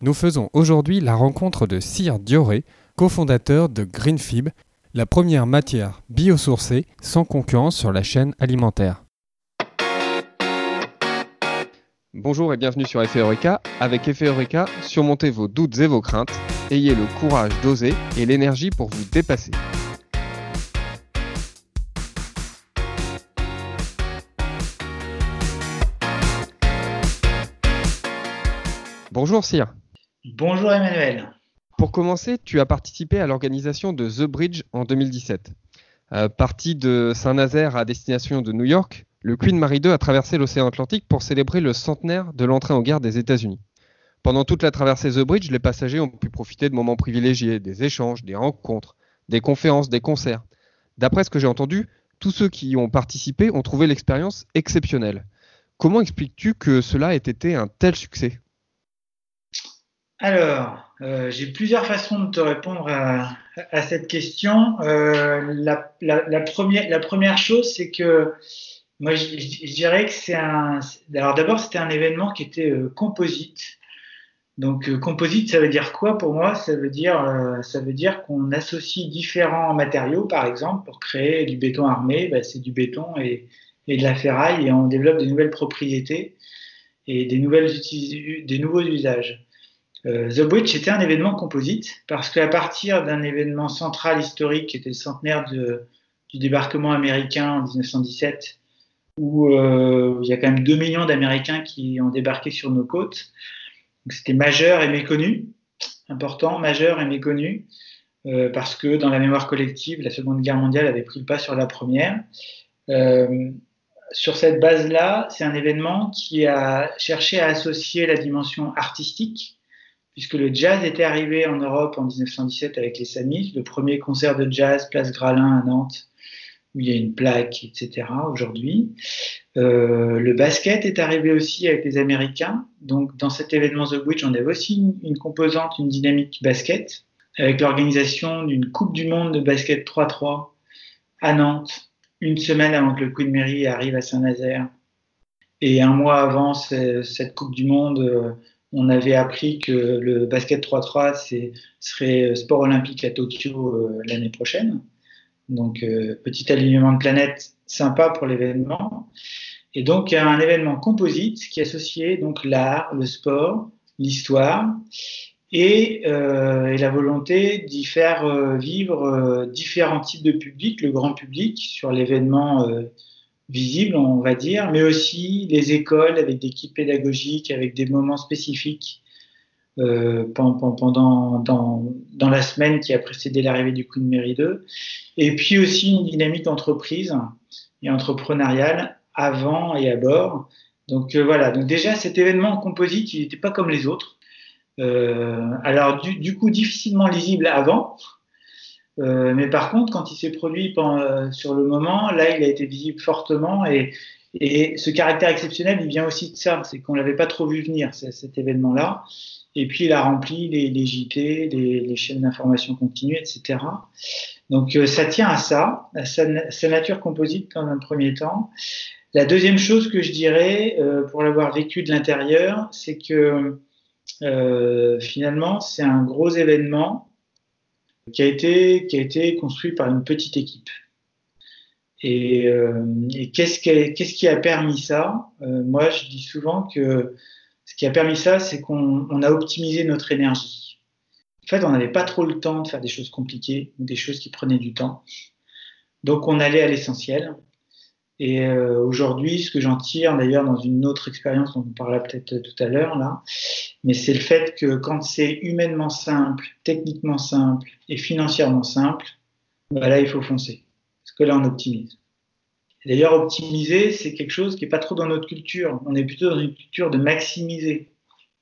Nous faisons aujourd'hui la rencontre de Cyr Dioré, cofondateur de Greenfib, la première matière biosourcée sans concurrence sur la chaîne alimentaire. Bonjour et bienvenue sur Effet. Avec Effet surmontez vos doutes et vos craintes, ayez le courage d'oser et l'énergie pour vous dépasser. Bonjour Cyr. Bonjour Emmanuel. Pour commencer, tu as participé à l'organisation de The Bridge en 2017. Euh, parti de Saint-Nazaire à destination de New York, le Queen Mary II a traversé l'océan Atlantique pour célébrer le centenaire de l'entrée en guerre des États-Unis. Pendant toute la traversée The Bridge, les passagers ont pu profiter de moments privilégiés, des échanges, des rencontres, des conférences, des concerts. D'après ce que j'ai entendu, tous ceux qui y ont participé ont trouvé l'expérience exceptionnelle. Comment expliques-tu que cela ait été un tel succès? Alors, euh, j'ai plusieurs façons de te répondre à, cette question. Euh, la, première, la première chose, c'est que moi, je, dirais que c'est un. Alors, d'abord, c'était un événement qui était euh, composite. Donc, composite, ça veut dire quoi pour moi? Ça veut dire, ça veut dire qu'on associe différents matériaux, par exemple, pour créer du béton armé. Ben, c'est du béton et, et, de la ferraille, et on développe des nouvelles propriétés et des, nouvelles, des nouveaux usages. Euh, The Bridge était un événement composite parce qu'à partir d'un événement central historique qui était le centenaire du débarquement américain en 1917, où euh, il y a quand même 2 millions d'Américains qui ont débarqué sur nos côtes, c'était majeur et méconnu, important, majeur et méconnu, euh, parce que dans la mémoire collective, la Seconde Guerre mondiale avait pris le pas sur la Première. sur cette base-là, c'est un événement qui a cherché à associer la dimension artistique puisque le jazz était arrivé en Europe en 1917 avec les Samis, le premier concert de jazz Place Gralin à Nantes, où il y a une plaque, etc. aujourd'hui. Euh, le basket est arrivé aussi avec les Américains. Donc, dans cet événement The Bridge, on avait aussi une, composante, une dynamique basket, avec l'organisation d'une Coupe du Monde de basket 3-3 à Nantes, une semaine avant que le Queen Mary arrive à Saint-Nazaire. Et un mois avant cette Coupe du Monde, euh, on avait appris que le basket 3-3 serait sport olympique à Tokyo euh, l'année prochaine. Donc, euh, petit alignement de planète sympa pour l'événement. Et donc, un événement composite qui associait donc l'art, le sport, l'histoire et, euh, et, la volonté d'y faire vivre différents types de publics, le grand public sur l'événement visible, on va dire, mais aussi les écoles avec des kits pédagogiques, avec des moments spécifiques euh, pendant dans, dans, la semaine qui a précédé l'arrivée du Queen Mary 2, et puis aussi une dynamique entreprise et entrepreneuriale avant et à bord. Donc euh, voilà, donc déjà cet événement en composite, il n'était pas comme les autres. Euh, alors du, coup difficilement lisible avant, euh, mais par contre, quand il s'est produit pendant, sur le moment, là, il a été visible fortement et, ce caractère exceptionnel, il vient aussi de ça, c'est qu'on l'avait pas trop vu venir, cet événement-là. Et puis, il a rempli les, JT, les, chaînes d'information continue, etc. Donc, euh, ça tient à ça, à sa, nature composite dans un premier temps. La deuxième chose que je dirais, euh, pour l'avoir vécu de l'intérieur, c'est que euh, finalement, c'est un gros événement qui a été, qui a été construit par une petite équipe. Et, euh, qu'est-ce qui, a permis ça? Euh, Moi, je dis souvent que ce qui a permis ça, c'est qu'on on a optimisé notre énergie. En fait, on n'avait pas trop le temps de faire des choses compliquées des choses qui prenaient du temps. Donc, on allait à l'essentiel. Et euh, aujourd'hui, ce que j'en tire, d'ailleurs, dans une autre expérience dont on parlera peut-être tout à l'heure, là, mais c'est le fait que quand c'est humainement simple, techniquement simple et financièrement simple, bah là, il faut foncer. Parce que là, on optimise. D'ailleurs, optimiser, c'est quelque chose qui n'est pas trop dans notre culture. On est plutôt dans une culture de maximiser.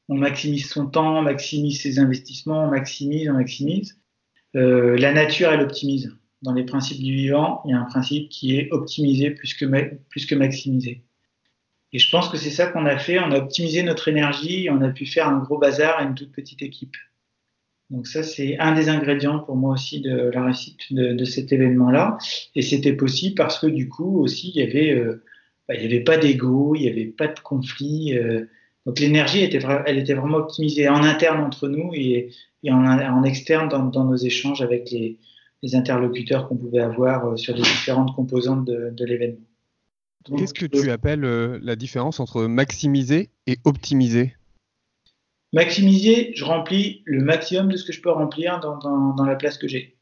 On maximise son temps, on maximise ses investissements, on maximise, on maximise. Euh, la nature, elle optimise dans les principes du vivant, il y a un principe qui est optimiser plus que, plus que maximiser. Et je pense que c'est ça qu'on a fait. On a optimisé notre énergie et on a pu faire un gros bazar à une toute petite équipe. Donc ça, c'est un des ingrédients pour moi aussi de la réussite de, cet événement-là. Et c'était possible parce que du coup aussi, il y avait, euh, bah, il y avait pas d'ego, il n'y avait pas de conflit. Euh, Donc l'énergie était, elle était vraiment optimisée en interne entre nous et, en, externe dans, nos échanges avec les, interlocuteurs qu'on pouvait avoir euh, sur les différentes composantes de, l'événement. Qu'est-ce que tu appelles euh, la différence entre maximiser et optimiser? Maximiser, je remplis le maximum de ce que je peux remplir dans la place que j'ai.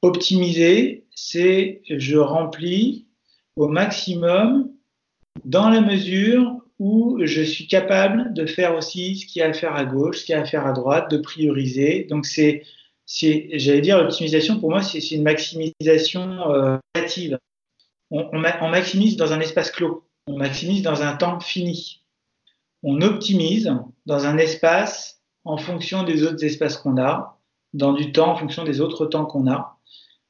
Optimiser, c'est je remplis au maximum dans la mesure où je suis capable de faire aussi ce qu'il y a à faire à gauche, ce qu'il y a à faire à droite, de prioriser. Donc c'est, j'allais dire, l'optimisation pour moi, c'est une maximisation euh, relative. On, maximise dans un espace clos, on maximise dans un temps fini. On optimise dans un espace en fonction des autres espaces qu'on a, dans du temps en fonction des autres temps qu'on a.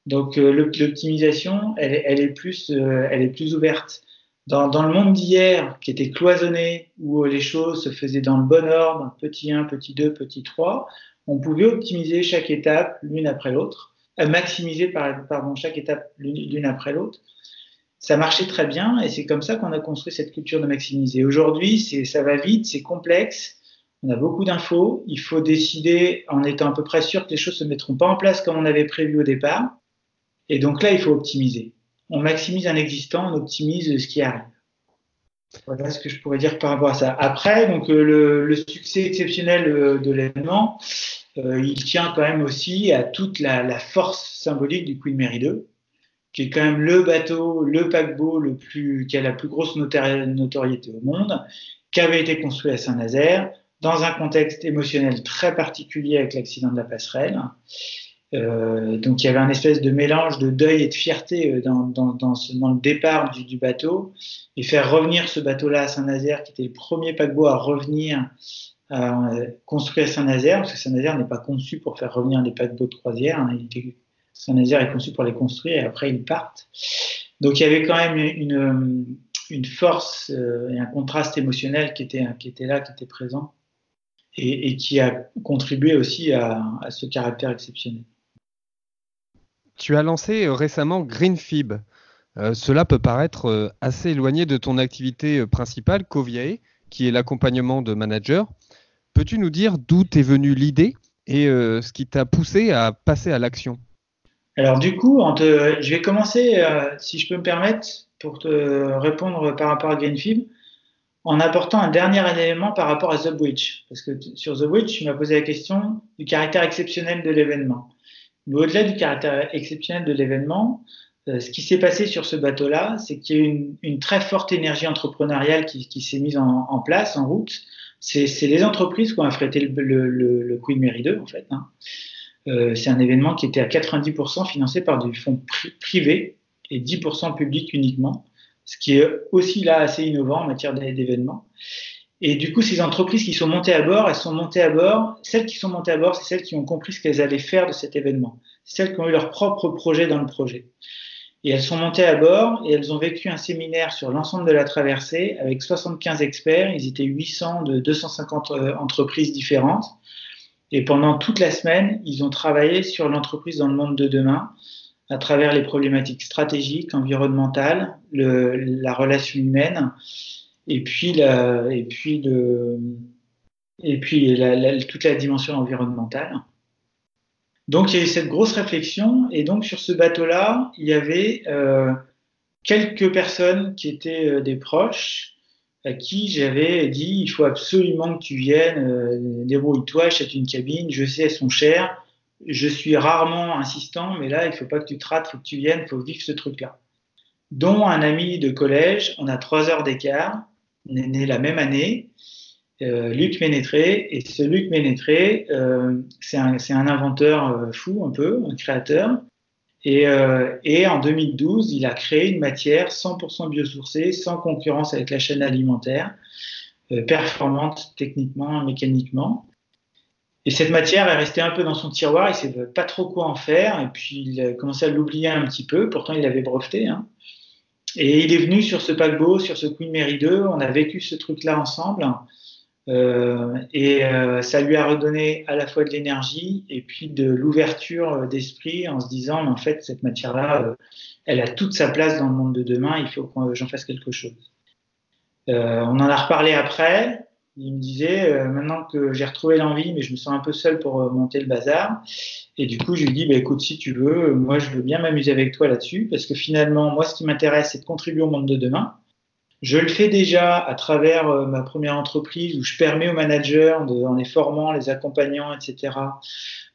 Donc euh, l'optimisation, elle, est plus, euh, elle est plus ouverte. Dans, dans le monde d'hier, qui était cloisonné, où les choses se faisaient dans le bon ordre, petit 1, petit 2, petit 3, on pouvait optimiser chaque étape l'une après l'autre, euh, maximiser pardon, chaque étape l'une après l'autre. Ça marchait très bien et c'est comme ça qu'on a construit cette culture de maximiser. Aujourd'hui, ça va vite, c'est complexe, on a beaucoup d'infos, il faut décider en étant à peu près sûr que les choses ne se mettront pas en place comme on avait prévu au départ. Et donc là, il faut optimiser. On maximise un existant, on optimise ce qui arrive. Voilà ce que je pourrais dire par rapport à ça. Après, donc euh, le, succès exceptionnel euh, de l'événement, euh, il tient quand même aussi à toute la, force symbolique du Queen Mary 2, qui est quand même le bateau, le paquebot le plus, qui a la plus grosse notoriété au monde, qui avait été construit à Saint-Nazaire dans un contexte émotionnel très particulier avec l'accident de la passerelle. Euh, donc il y avait un espèce de mélange de deuil et de fierté euh, dans, dans, dans, le départ du, bateau et faire revenir ce bateau-là à Saint-Nazaire, qui était le premier paquebot à revenir euh, construit à Saint-Nazaire, parce que Saint-Nazaire n'est pas conçu pour faire revenir les paquebots de croisière. Hein, Saint-Nazaire est conçu pour les construire et après ils partent. Donc il y avait quand même une, force euh, et un contraste émotionnel qui était, là, qui était présent et, qui a contribué aussi à ce caractère exceptionnel. Tu as lancé euh, récemment GreenFib. Euh, cela peut paraître euh, assez éloigné de ton activité principale, Coviae, qui est l'accompagnement de managers. Peux-tu nous dire d'où t'est venue l'idée et ce qui t'a poussé à passer à l'action? Alors du coup, je vais commencer, si je peux me permettre, pour te répondre par rapport à GreenFib, en apportant un dernier élément par rapport à The Bridge. Parce que sur The Bridge, tu m'as posé la question du caractère exceptionnel de l'événement. Mais au-delà du caractère exceptionnel de l'événement, euh, ce qui s'est passé sur ce bateau-là, c'est qu'il y a eu une, très forte énergie entrepreneuriale qui, s'est mise en, place, en route. C'est les entreprises qui ont affrété le, le, Queen Mary 2, en fait. Hein. Euh, c'est un événement qui était à 90% financé par du fonds privé et 10% public uniquement, ce qui est aussi là assez innovant en matière d'événements. Et du coup, ces entreprises qui sont montées à bord, elles sont montées à bord. Celles qui sont montées à bord, c'est celles qui ont compris ce qu'elles allaient faire de cet événement. C'est celles qui ont eu leur propre projet dans le projet. Et elles sont montées à bord et elles ont vécu un séminaire sur l'ensemble de la traversée avec 75 experts. Ils étaient 800 de 250 euh, entreprises différentes. Et pendant toute la semaine, ils ont travaillé sur l'entreprise dans le monde de demain à travers les problématiques stratégiques, environnementales, le, la relation humaine et puis, la, et puis, de, et puis toute la dimension environnementale. Donc il y a eu cette grosse réflexion, et donc sur ce bateau-là, il y avait euh, quelques personnes qui étaient euh, des proches, à qui j'avais dit il faut absolument que tu viennes, euh, débrouille-toi, achète une cabine, je sais, elles sont chères, je suis rarement insistant, mais là, il faut pas que tu te rates, faut que tu viennes, faut vivre ce truc-là. Dont un ami de collège, on a trois heures d'écart, est né la même année, euh, Luc Ménétré. Et ce Luc Ménétré, euh, c'est un, inventeur euh, fou un peu, un créateur. Et, en 2012, il a créé une matière 100% biosourcée, sans concurrence avec la chaîne alimentaire, performante techniquement, mécaniquement. Et cette matière est restée un peu dans son tiroir, il ne savait pas trop quoi en faire, et puis il a commencé à l'oublier un petit peu, pourtant il l'avait breveté. Hein. Et il est venu sur ce paquebot, sur ce Queen Mary 2. On a vécu ce truc-là ensemble. Euh, et euh, ça lui a redonné à la fois de l'énergie et puis de l'ouverture d'esprit en se disant, en fait, cette matière-là, euh, elle a toute sa place dans le monde de demain. Il faut que j'en fasse quelque chose. Euh, on en a reparlé après. Il me disait, euh, maintenant que j'ai retrouvé l'envie, mais je me sens un peu seul pour euh, monter le bazar. Et du coup, je lui dis, bah, écoute, si tu veux, moi, je veux bien m'amuser avec toi là-dessus, parce que finalement, moi, ce qui m'intéresse, c'est de contribuer au monde de demain. Je le fais déjà à travers euh, ma première entreprise où je permets aux managers, en les formant, les accompagnant, etc.,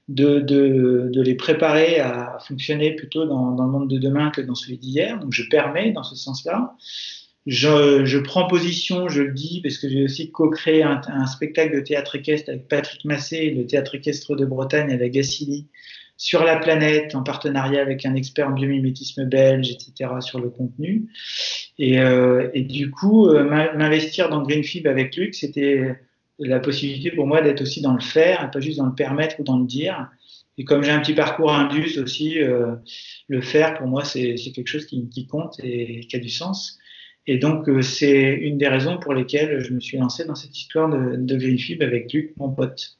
de, de, de les préparer à fonctionner plutôt dans, dans, le monde de demain que dans celui d'hier. Donc, je permets dans ce sens-là. Je, je, prends position, je le dis, parce que j'ai aussi co-créé un, un, spectacle de théâtre équestre avec Patrick Massé, le théâtre équestre de Bretagne avec Gassili, sur la planète, en partenariat avec un expert en biomimétisme belge, etc., sur le contenu. Et, euh, et du coup, euh, m'investir dans Greenfib avec Luc, c'était la possibilité pour moi d'être aussi dans le faire, et pas juste dans le permettre ou dans le dire. Et comme j'ai un petit parcours indus aussi, euh, le faire, pour moi, c'est quelque chose qui, qui compte et qui a du sens. Et donc, euh, c'est une des raisons pour lesquelles je me suis lancé dans cette histoire de, de avec Luc, mon pote.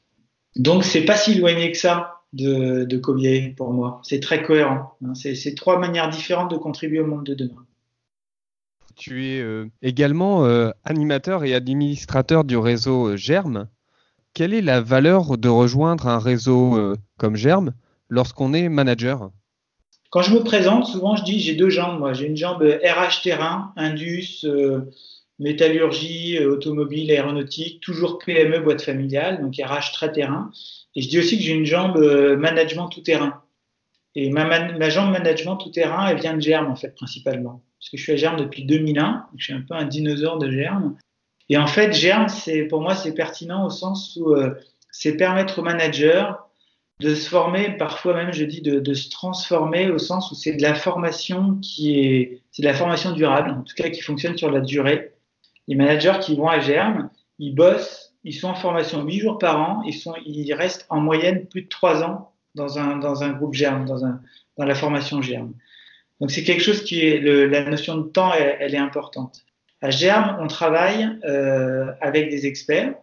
Donc, c'est pas si éloigné que ça de, de pour moi. C'est très cohérent. Hein. C'est trois manières différentes de contribuer au monde de demain. Tu es euh, également euh, animateur et administrateur du réseau Germe. Quelle est la valeur de rejoindre un réseau comme Germe lorsqu'on est manager? Quand je me présente, souvent je dis j'ai deux jambes. Moi, j'ai une jambe RH terrain, Indus, euh, métallurgie, euh, automobile, aéronautique, toujours PME, boîte familiale, donc RH très terrain. Et je dis aussi que j'ai une jambe euh, management tout terrain. Et ma, jambe management tout terrain, elle vient de Germe en fait principalement, parce que je suis à Germe depuis 2001, donc je suis un peu un dinosaure de Germe. Et en fait, Germe, c'est pour moi c'est pertinent au sens où c'est permettre aux managers de se former, parfois même je dis de, de se transformer au sens où c'est de la formation qui est, c'est de la formation durable, en tout cas qui fonctionne sur la durée. Les managers qui vont à Germe, ils bossent, ils sont en formation huit jours par an, ils sont, ils restent en moyenne plus de trois ans dans un, dans un groupe Germe, dans un, dans la formation Germe. Donc c'est quelque chose qui est, le, la notion de temps, elle, elle, est importante. À Germe, on travaille euh, avec des experts,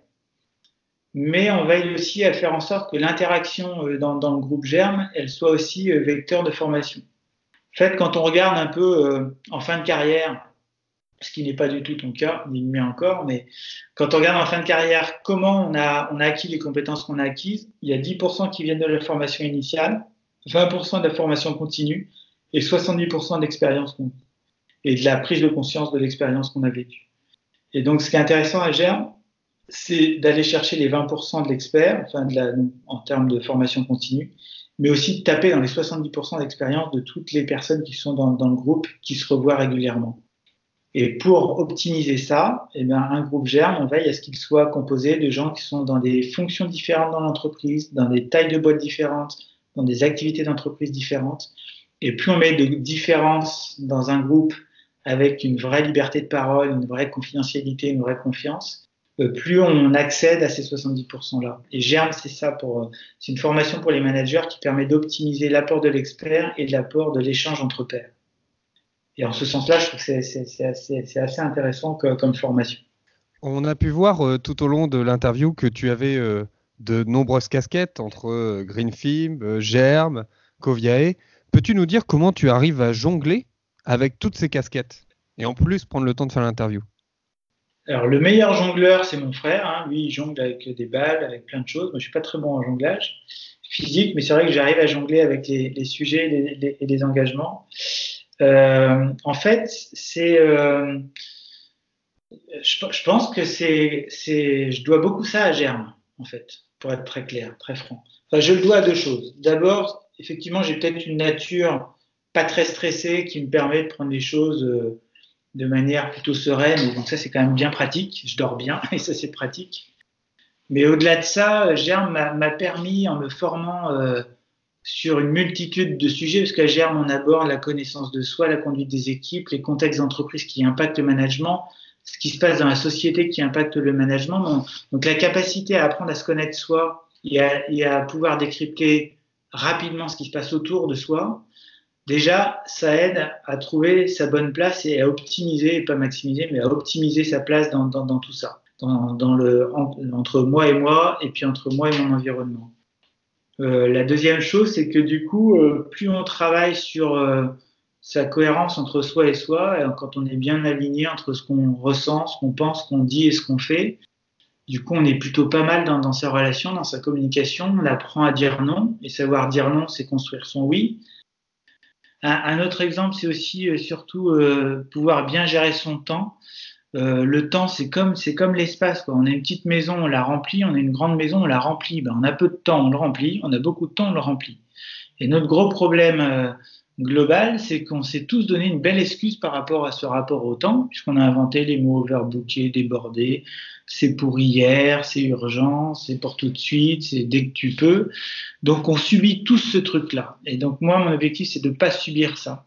mais on veille aussi à faire en sorte que l'interaction euh, dans, le groupe Germe, elle soit aussi euh, vecteur de formation. En fait, quand on regarde un peu euh, en fin de carrière, ce qui n'est pas du tout ton cas, ni le mien encore, mais quand on regarde en fin de carrière comment on a, acquis les compétences qu'on a acquises, il y a 10% qui viennent de la formation initiale, 20% de la formation continue et 70% d'expérience et de la prise de conscience de l'expérience qu'on a vécue. Et donc, ce qui est intéressant à Germe, c'est d'aller chercher les 20% de l'expert, enfin de la, en termes de formation continue, mais aussi de taper dans les 70% d'expérience de toutes les personnes qui sont dans, le groupe, qui se revoient régulièrement. Et pour optimiser ça, eh bien, un groupe germe, on veille à ce qu'il soit composé de gens qui sont dans des fonctions différentes dans l'entreprise, dans des tailles de boîtes différentes, dans des activités d'entreprise différentes. Et plus on met de différences dans un groupe avec une vraie liberté de parole, une vraie confidentialité, une vraie confiance, plus on accède à ces 70%-là. Et GERM, c'est ça pour, euh, c'est une formation pour les managers qui permet d'optimiser l'apport de l'expert et l'apport de l'échange entre pairs. Et en ce sens-là, je trouve que c'est assez, intéressant comme formation. On a pu voir euh, tout au long de l'interview que tu avais euh, de nombreuses casquettes entre euh, Greenfilm, euh, Germe, Coviae. Peux-tu nous dire comment tu arrives à jongler avec toutes ces casquettes? Et en plus prendre le temps de faire l'interview alors, le meilleur jongleur, c'est mon frère. Hein. Lui, il jongle avec des balles, avec plein de choses. Moi, je suis pas très bon en jonglage physique, mais c'est vrai que j'arrive à jongler avec les, sujets et les, engagements. Euh, en fait, c'est, euh, je, pense que c'est, je dois beaucoup ça à Germe, en fait, pour être très clair, très franc. Enfin, je le dois à deux choses. D'abord, effectivement, j'ai peut-être une nature pas très stressée qui me permet de prendre les choses euh, de manière plutôt sereine. Donc ça, c'est quand même bien pratique. Je dors bien et ça, c'est pratique. Mais au-delà de ça, Germe m'a permis, en me formant euh, sur une multitude de sujets, parce qu'à Germe, on aborde la connaissance de soi, la conduite des équipes, les contextes d'entreprise qui impactent le management, ce qui se passe dans la société qui impacte le management. Donc la capacité à apprendre à se connaître soi et et à pouvoir décrypter rapidement ce qui se passe autour de soi, déjà, ça aide à trouver sa bonne place et à optimiser, pas maximiser, mais à optimiser sa place dans, dans, dans tout ça, dans, dans le, entre moi et moi, et puis entre moi et mon environnement. Euh, la deuxième chose, c'est que du coup, euh, plus on travaille sur euh, sa cohérence entre soi et soi, et quand on est bien aligné entre ce qu'on ressent, ce qu'on pense, ce qu'on dit et ce qu'on fait, Du coup, on est plutôt pas mal dans, sa relation, dans sa communication. On apprend à dire non. Et savoir dire non, c'est construire son oui. Un, autre exemple, c'est aussi euh, surtout euh, pouvoir bien gérer son temps. Euh, le temps, c'est comme c'est comme l'espace. On a une petite maison, on la remplit. On a une grande maison, on la remplit. Ben, on a peu de temps, on le remplit. On a beaucoup de temps, on le remplit. Et notre gros problème global, c'est qu'on s'est tous donné une belle excuse par rapport à ce rapport au temps, puisqu'on a inventé les mots overbookés, débordés, c'est pour hier, c'est urgent, c'est pour tout de suite, c'est dès que tu peux. Donc on subit tous ce truc-là. Et donc moi, mon objectif, c'est de ne pas subir ça.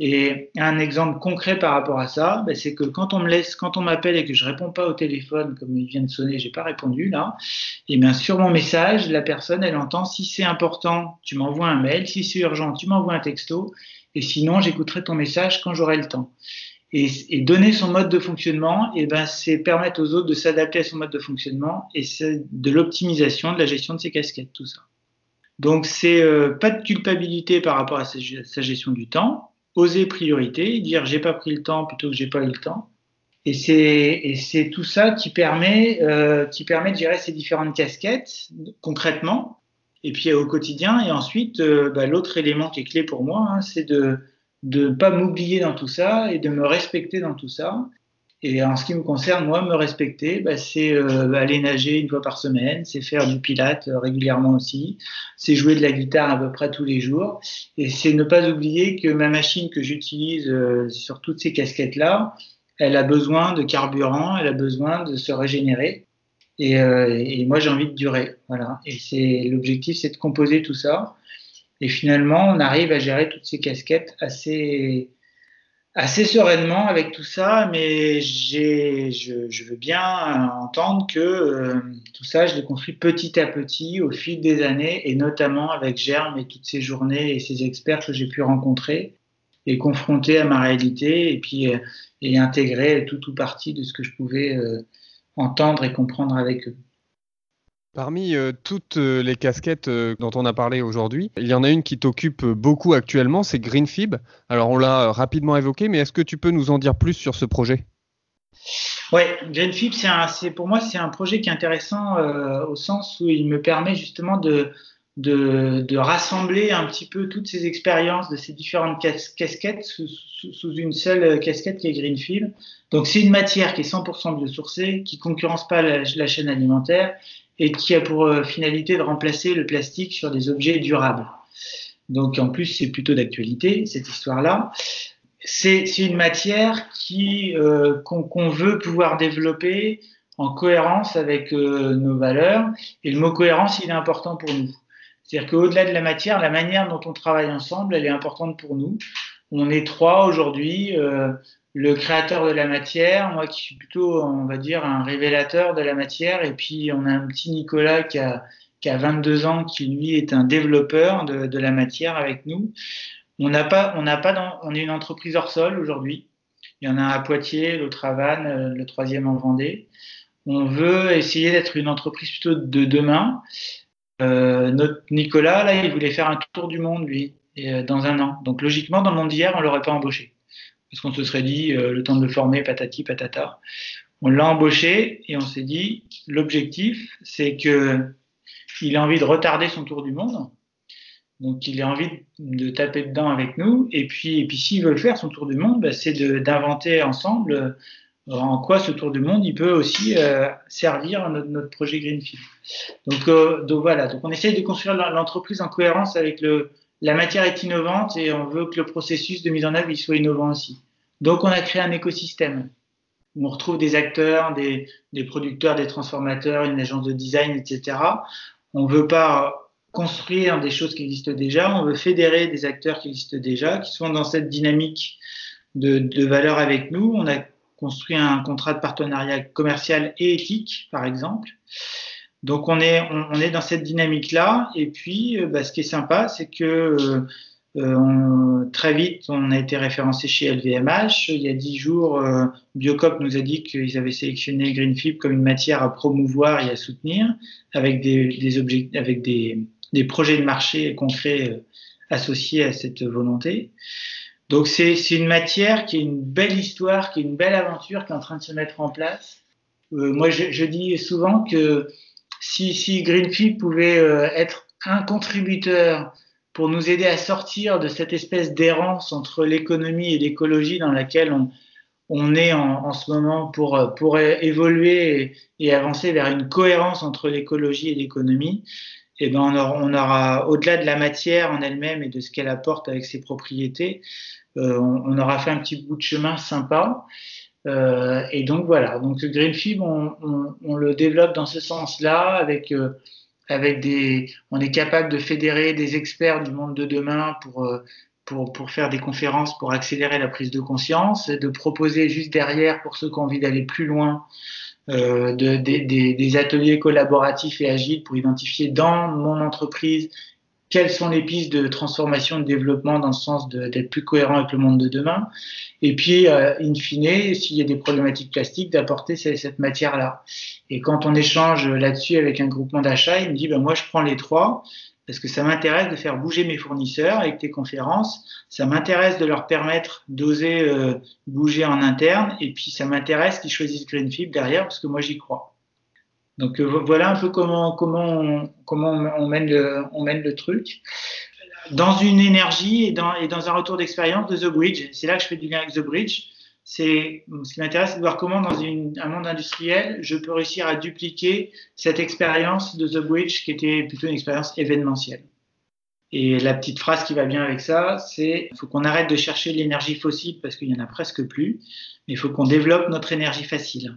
Et un exemple concret par rapport à ça, ben, c'est que quand on me laisse, quand on m'appelle et que je réponds pas au téléphone, comme il vient de sonner, j'ai pas répondu là, et bien sur mon message, la personne, elle entend si c'est important, tu m'envoies un mail, si c'est urgent, tu m'envoies un texto, et sinon j'écouterai ton message quand j'aurai le temps. Et, donner son mode de fonctionnement, et ben c'est permettre aux autres de s'adapter à son mode de fonctionnement, et c'est de l'optimisation, de la gestion de ses casquettes, tout ça. Donc c'est euh, pas de culpabilité par rapport à sa gestion du temps, oser priorité, dire j'ai pas pris le temps plutôt que j'ai pas eu le temps. Et c'est tout ça qui permet euh, qui permet de gérer ces différentes casquettes concrètement et puis au quotidien. Et ensuite, euh, bah, l'autre élément qui est clé pour moi, hein, c'est de de pas m'oublier dans tout ça et de me respecter dans tout ça et en ce qui me concerne, moi, me respecter, bah, c'est euh, aller nager une fois par semaine, c'est faire du pilate euh, régulièrement aussi, c'est jouer de la guitare à peu près tous les jours, et c'est ne pas oublier que ma machine que j'utilise euh, sur toutes ces casquettes-là, elle a besoin de carburant, elle a besoin de se régénérer, et, moi j'ai envie de durer, voilà. Et l'objectif, c'est de composer tout ça, et finalement, on arrive à gérer toutes ces casquettes assez assez sereinement avec tout ça, mais j'ai, je, je, veux bien entendre que euh, tout ça, je l'ai construit petit à petit au fil des années, et notamment avec Germe et toutes ces journées et ces experts que j'ai pu rencontrer et confronter à ma réalité, et puis euh, et intégrer tout ou partie de ce que je pouvais euh, entendre et comprendre avec eux. Parmi euh, toutes euh, les casquettes euh, dont on a parlé aujourd'hui, il y en a une qui t'occupe beaucoup actuellement, c'est Greenfib. Alors on l'a rapidement évoqué, mais est-ce que tu peux nous en dire plus sur ce projet? Oui, Greenfib, c'est pour moi c'est un projet qui est intéressant au sens où il me permet justement de, rassembler un petit peu toutes ces expériences de ces différentes casquettes sous, une seule casquette qui est Greenfield. Donc c'est une matière qui est 100% biosourcée, qui concurrence pas la chaîne alimentaire et qui a pour euh, finalité de remplacer le plastique sur des objets durables. Donc en plus, c'est plutôt d'actualité, cette histoire-là. C'est une matière qui euh, qu'on veut pouvoir développer en cohérence avec euh, nos valeurs. Et le mot cohérence, il est important pour nous. C'est-à-dire qu'au-delà de la matière, la manière dont on travaille ensemble, elle est importante pour nous. On est trois aujourd'hui. Le créateur de la matière, moi qui suis plutôt, on va dire, un révélateur de la matière, et puis on a un petit Nicolas qui a, qui a 22 ans, qui lui est un développeur de, de la matière avec nous. On n'a pas, on n'a pas, dans, on est une entreprise hors sol aujourd'hui. Il y en a un à Poitiers, l'autre à Vannes, euh, le troisième en Vendée. On veut essayer d'être une entreprise plutôt de demain. Euh, notre Nicolas, là, il voulait faire un tour du monde, lui, euh, dans un an. Donc logiquement, dans le monde d'hier, on l'aurait pas embauché parce qu'on se serait dit euh, le temps de le former, patati patata. On l'a embauché et on s'est dit l'objectif, c'est que il a envie de retarder son tour du monde. Donc il a envie de taper dedans avec nous. Et puis, et puis s'il veut faire son tour du monde, bah, c'est d'inventer ensemble euh, en quoi ce tour du monde il peut aussi euh, servir notre, notre, projet Greenfield. Donc, donc voilà, donc on essaye de construire l'entreprise en cohérence avec le, la matière est innovante et on veut que le processus de mise en œuvre il soit innovant aussi. Donc on a créé un écosystème où on retrouve des acteurs, des, producteurs, des transformateurs, une agence de design, etc. On ne veut pas construire des choses qui existent déjà, on veut fédérer des acteurs qui existent déjà, qui sont dans cette dynamique de, de valeur avec nous. On a construit un contrat de partenariat commercial et éthique, par exemple. Donc on est, on, est dans cette dynamique-là. Et puis, euh, bah, ce qui est sympa, c'est que euh, euh, très vite, on a été référencé chez LVMH. Il y a dix jours, Biocop nous a dit qu'ils avaient sélectionné Greenfib comme une matière à promouvoir et à soutenir, avec des, des avec des, des, projets de marché concrets associés à cette volonté. Donc c'est une matière qui est une belle histoire, qui est une belle aventure qui est en train de se mettre en place moi, je, dis souvent que si, Greenfield pouvait être un contributeur pour nous aider à sortir de cette espèce d'errance entre l'économie et l'écologie dans laquelle on, est en, ce moment pour, pour évoluer et, avancer vers une cohérence entre l'écologie et l'économie, eh ben on aura, on aura au-delà de la matière en elle-même et de ce qu'elle apporte avec ses propriétés, euh, on, aura fait un petit bout de chemin sympa. Euh, et donc voilà, donc le Greenfield, on, on, on, le développe dans ce sens-là avec euh, avec des, on est capable de fédérer des experts du monde de demain pour euh, pour, pour, faire des conférences pour accélérer la prise de conscience, de proposer juste derrière, pour ceux qui ont envie d'aller plus loin, de, des ateliers collaboratifs et agiles pour identifier dans mon entreprise quelles sont les pistes de transformation, de développement dans le sens d'être plus cohérent avec le monde de demain. Et puis, euh, in fine, s'il y a des problématiques plastiques, d'apporter cette matière-là. Et quand on échange là-dessus avec un groupement d'achat, il me dit, ben, moi, je prends les trois parce que ça m'intéresse de faire bouger mes fournisseurs avec tes conférences, ça m'intéresse de leur permettre d'oser euh, bouger en interne, et puis ça m'intéresse qu'ils choisissent Greenfield derrière, parce que moi j'y crois. Donc euh, voilà un peu comment, on, mène le, truc. Dans une énergie et dans, et dans un retour d'expérience de The Bridge, c'est là que je fais du lien avec The Bridge, c'est ce qui m'intéresse, c'est de voir comment dans un monde industriel, je peux réussir à dupliquer cette expérience de The Bridge qui était plutôt une expérience événementielle. Et la petite phrase qui va bien avec ça, c'est il faut qu'on arrête de chercher l'énergie fossile parce qu'il y en a presque plus, mais il faut qu'on développe notre énergie facile.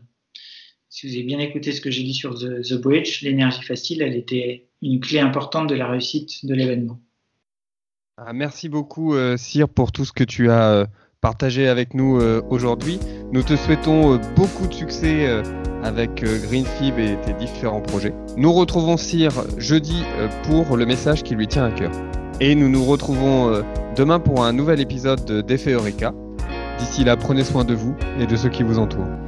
Si vous avez bien écouté ce que j'ai dit sur The, Bridge, l'énergie facile, elle était une clé importante de la réussite de l'événement. Ah, merci beaucoup, euh, Cyr, pour tout ce que tu as euh, partagé avec nous euh, aujourd'hui. Nous te souhaitons euh, beaucoup de succès avec Greenfib et tes différents projets. Nous retrouvons Cyr jeudi pour le message qui lui tient à cœur. Et nous nous retrouvons demain pour un nouvel épisode d'Effet Eureka. D'ici là, prenez soin de vous et de ceux qui vous entourent.